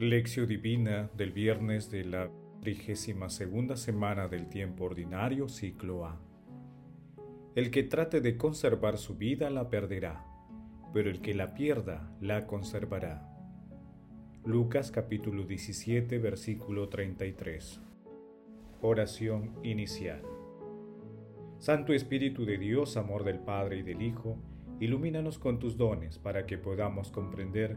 Lección Divina del viernes de la trigésima segunda semana del tiempo ordinario, ciclo A. El que trate de conservar su vida la perderá, pero el que la pierda la conservará. Lucas capítulo 17 versículo 33. Oración inicial. Santo Espíritu de Dios, amor del Padre y del Hijo, ilumínanos con tus dones para que podamos comprender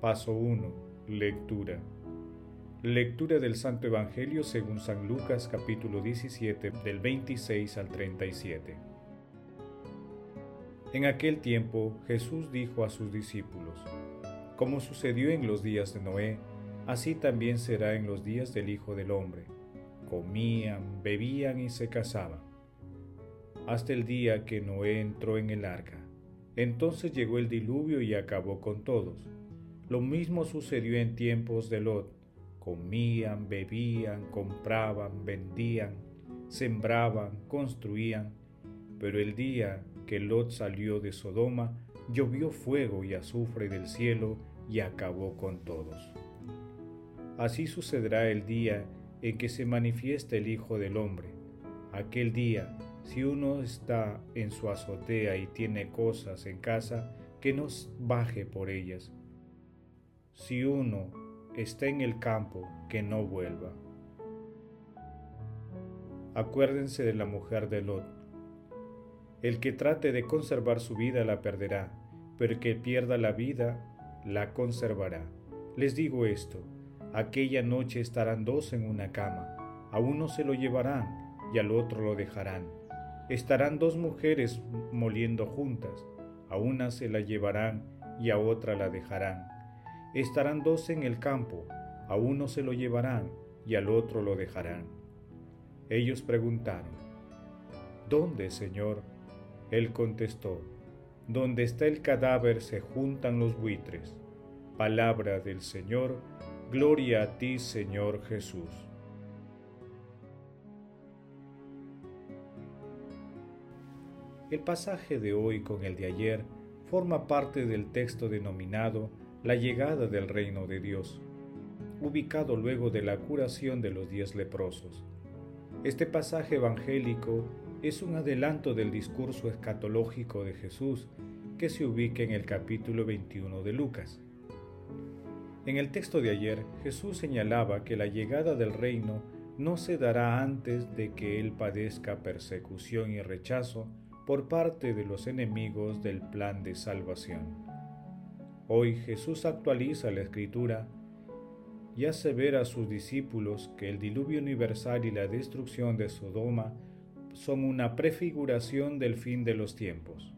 Paso 1. Lectura. Lectura del Santo Evangelio según San Lucas capítulo 17 del 26 al 37. En aquel tiempo Jesús dijo a sus discípulos, Como sucedió en los días de Noé, así también será en los días del Hijo del Hombre. Comían, bebían y se casaban. Hasta el día que Noé entró en el arca. Entonces llegó el diluvio y acabó con todos lo mismo sucedió en tiempos de Lot. Comían, bebían, compraban, vendían, sembraban, construían. Pero el día que Lot salió de Sodoma, llovió fuego y azufre del cielo y acabó con todos. Así sucederá el día en que se manifieste el Hijo del Hombre. Aquel día, si uno está en su azotea y tiene cosas en casa, que no baje por ellas si uno está en el campo, que no vuelva. Acuérdense de la mujer de Lot. El que trate de conservar su vida la perderá, pero el que pierda la vida la conservará. Les digo esto, aquella noche estarán dos en una cama, a uno se lo llevarán y al otro lo dejarán. Estarán dos mujeres moliendo juntas, a una se la llevarán y a otra la dejarán. Estarán dos en el campo, a uno se lo llevarán y al otro lo dejarán. Ellos preguntaron, ¿Dónde, Señor? Él contestó, Donde está el cadáver se juntan los buitres. Palabra del Señor, gloria a ti, Señor Jesús. El pasaje de hoy con el de ayer forma parte del texto denominado la llegada del reino de Dios, ubicado luego de la curación de los diez leprosos. Este pasaje evangélico es un adelanto del discurso escatológico de Jesús que se ubica en el capítulo 21 de Lucas. En el texto de ayer, Jesús señalaba que la llegada del reino no se dará antes de que Él padezca persecución y rechazo por parte de los enemigos del plan de salvación. Hoy Jesús actualiza la escritura y hace ver a sus discípulos que el diluvio universal y la destrucción de Sodoma son una prefiguración del fin de los tiempos.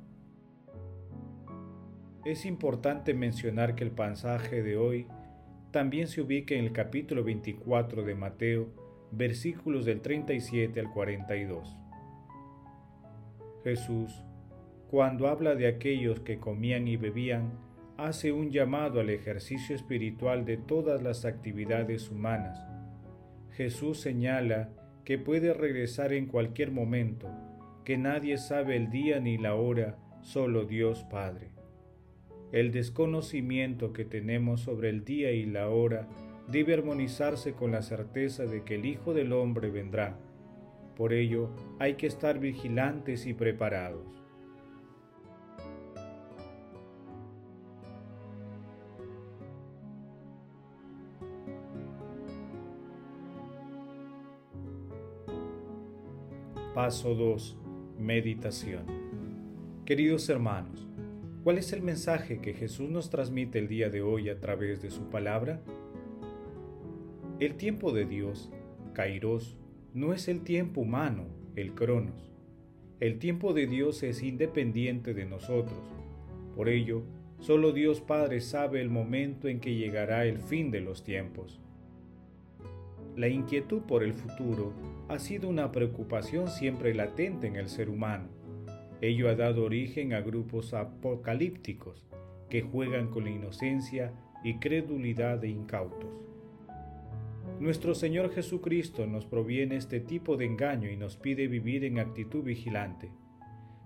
Es importante mencionar que el pasaje de hoy también se ubica en el capítulo 24 de Mateo, versículos del 37 al 42. Jesús, cuando habla de aquellos que comían y bebían, hace un llamado al ejercicio espiritual de todas las actividades humanas. Jesús señala que puede regresar en cualquier momento, que nadie sabe el día ni la hora, solo Dios Padre. El desconocimiento que tenemos sobre el día y la hora debe armonizarse con la certeza de que el Hijo del Hombre vendrá. Por ello hay que estar vigilantes y preparados. Paso 2. Meditación. Queridos hermanos, ¿cuál es el mensaje que Jesús nos transmite el día de hoy a través de su palabra? El tiempo de Dios, Kairos, no es el tiempo humano, el Cronos. El tiempo de Dios es independiente de nosotros. Por ello, solo Dios Padre sabe el momento en que llegará el fin de los tiempos. La inquietud por el futuro ha sido una preocupación siempre latente en el ser humano. Ello ha dado origen a grupos apocalípticos que juegan con la inocencia y credulidad de incautos. Nuestro Señor Jesucristo nos proviene este tipo de engaño y nos pide vivir en actitud vigilante,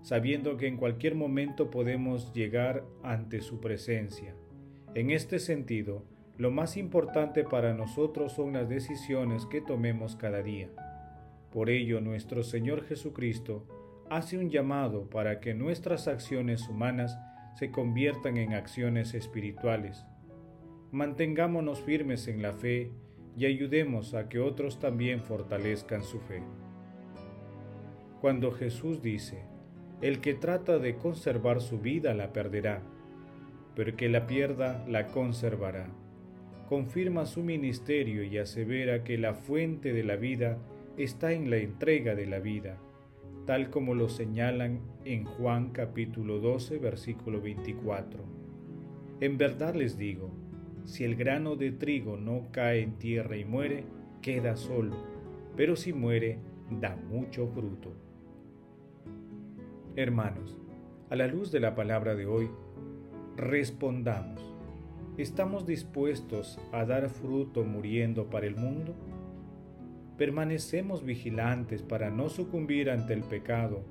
sabiendo que en cualquier momento podemos llegar ante su presencia. En este sentido, lo más importante para nosotros son las decisiones que tomemos cada día. Por ello, nuestro Señor Jesucristo hace un llamado para que nuestras acciones humanas se conviertan en acciones espirituales. Mantengámonos firmes en la fe y ayudemos a que otros también fortalezcan su fe. Cuando Jesús dice, el que trata de conservar su vida la perderá, pero el que la pierda la conservará. Confirma su ministerio y asevera que la fuente de la vida está en la entrega de la vida, tal como lo señalan en Juan capítulo 12 versículo 24. En verdad les digo, si el grano de trigo no cae en tierra y muere, queda solo, pero si muere, da mucho fruto. Hermanos, a la luz de la palabra de hoy, respondamos. ¿Estamos dispuestos a dar fruto muriendo para el mundo? ¿Permanecemos vigilantes para no sucumbir ante el pecado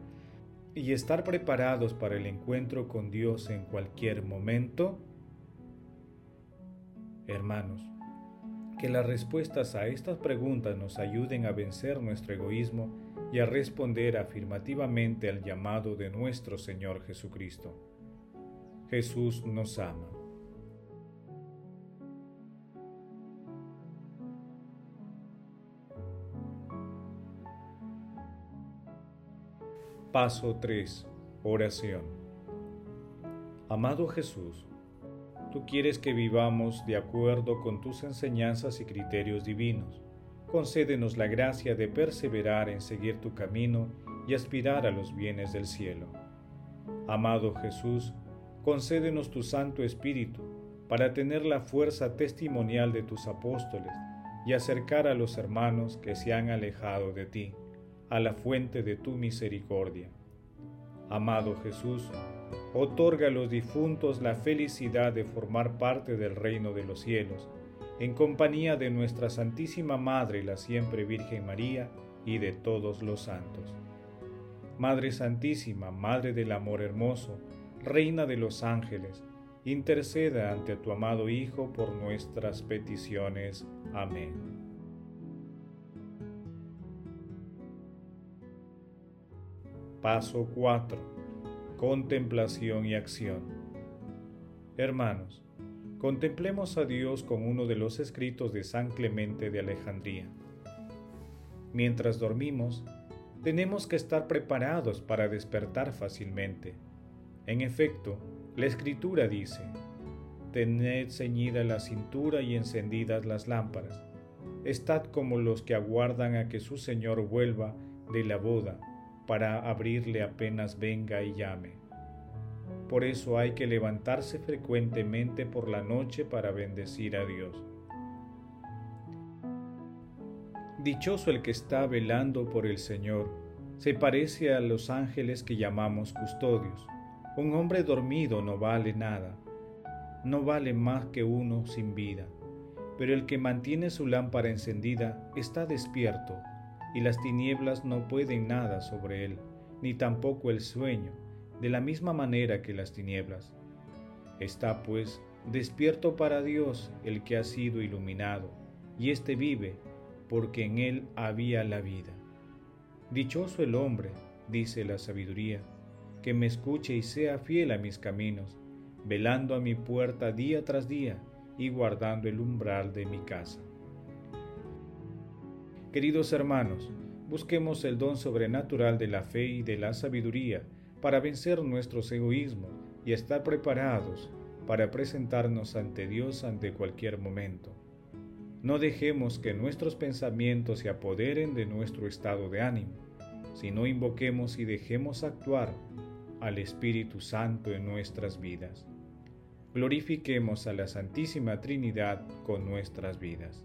y estar preparados para el encuentro con Dios en cualquier momento? Hermanos, que las respuestas a estas preguntas nos ayuden a vencer nuestro egoísmo y a responder afirmativamente al llamado de nuestro Señor Jesucristo. Jesús nos ama. Paso 3. Oración. Amado Jesús, Tú quieres que vivamos de acuerdo con tus enseñanzas y criterios divinos. Concédenos la gracia de perseverar en seguir tu camino y aspirar a los bienes del cielo. Amado Jesús, concédenos tu Santo Espíritu para tener la fuerza testimonial de tus apóstoles y acercar a los hermanos que se han alejado de ti, a la fuente de tu misericordia. Amado Jesús, otorga a los difuntos la felicidad de formar parte del reino de los cielos, en compañía de nuestra Santísima Madre, la siempre Virgen María, y de todos los santos. Madre Santísima, Madre del Amor Hermoso, Reina de los ángeles, interceda ante tu amado Hijo por nuestras peticiones. Amén. Paso 4 contemplación y acción. Hermanos, contemplemos a Dios con uno de los escritos de San Clemente de Alejandría. Mientras dormimos, tenemos que estar preparados para despertar fácilmente. En efecto, la escritura dice, Tened ceñida la cintura y encendidas las lámparas. Estad como los que aguardan a que su Señor vuelva de la boda para abrirle apenas venga y llame. Por eso hay que levantarse frecuentemente por la noche para bendecir a Dios. Dichoso el que está velando por el Señor, se parece a los ángeles que llamamos custodios. Un hombre dormido no vale nada, no vale más que uno sin vida, pero el que mantiene su lámpara encendida está despierto y las tinieblas no pueden nada sobre él, ni tampoco el sueño, de la misma manera que las tinieblas. Está pues despierto para Dios el que ha sido iluminado, y éste vive, porque en él había la vida. Dichoso el hombre, dice la sabiduría, que me escuche y sea fiel a mis caminos, velando a mi puerta día tras día y guardando el umbral de mi casa. Queridos hermanos, busquemos el don sobrenatural de la fe y de la sabiduría para vencer nuestros egoísmos y estar preparados para presentarnos ante Dios ante cualquier momento. No dejemos que nuestros pensamientos se apoderen de nuestro estado de ánimo, sino invoquemos y dejemos actuar al Espíritu Santo en nuestras vidas. Glorifiquemos a la Santísima Trinidad con nuestras vidas.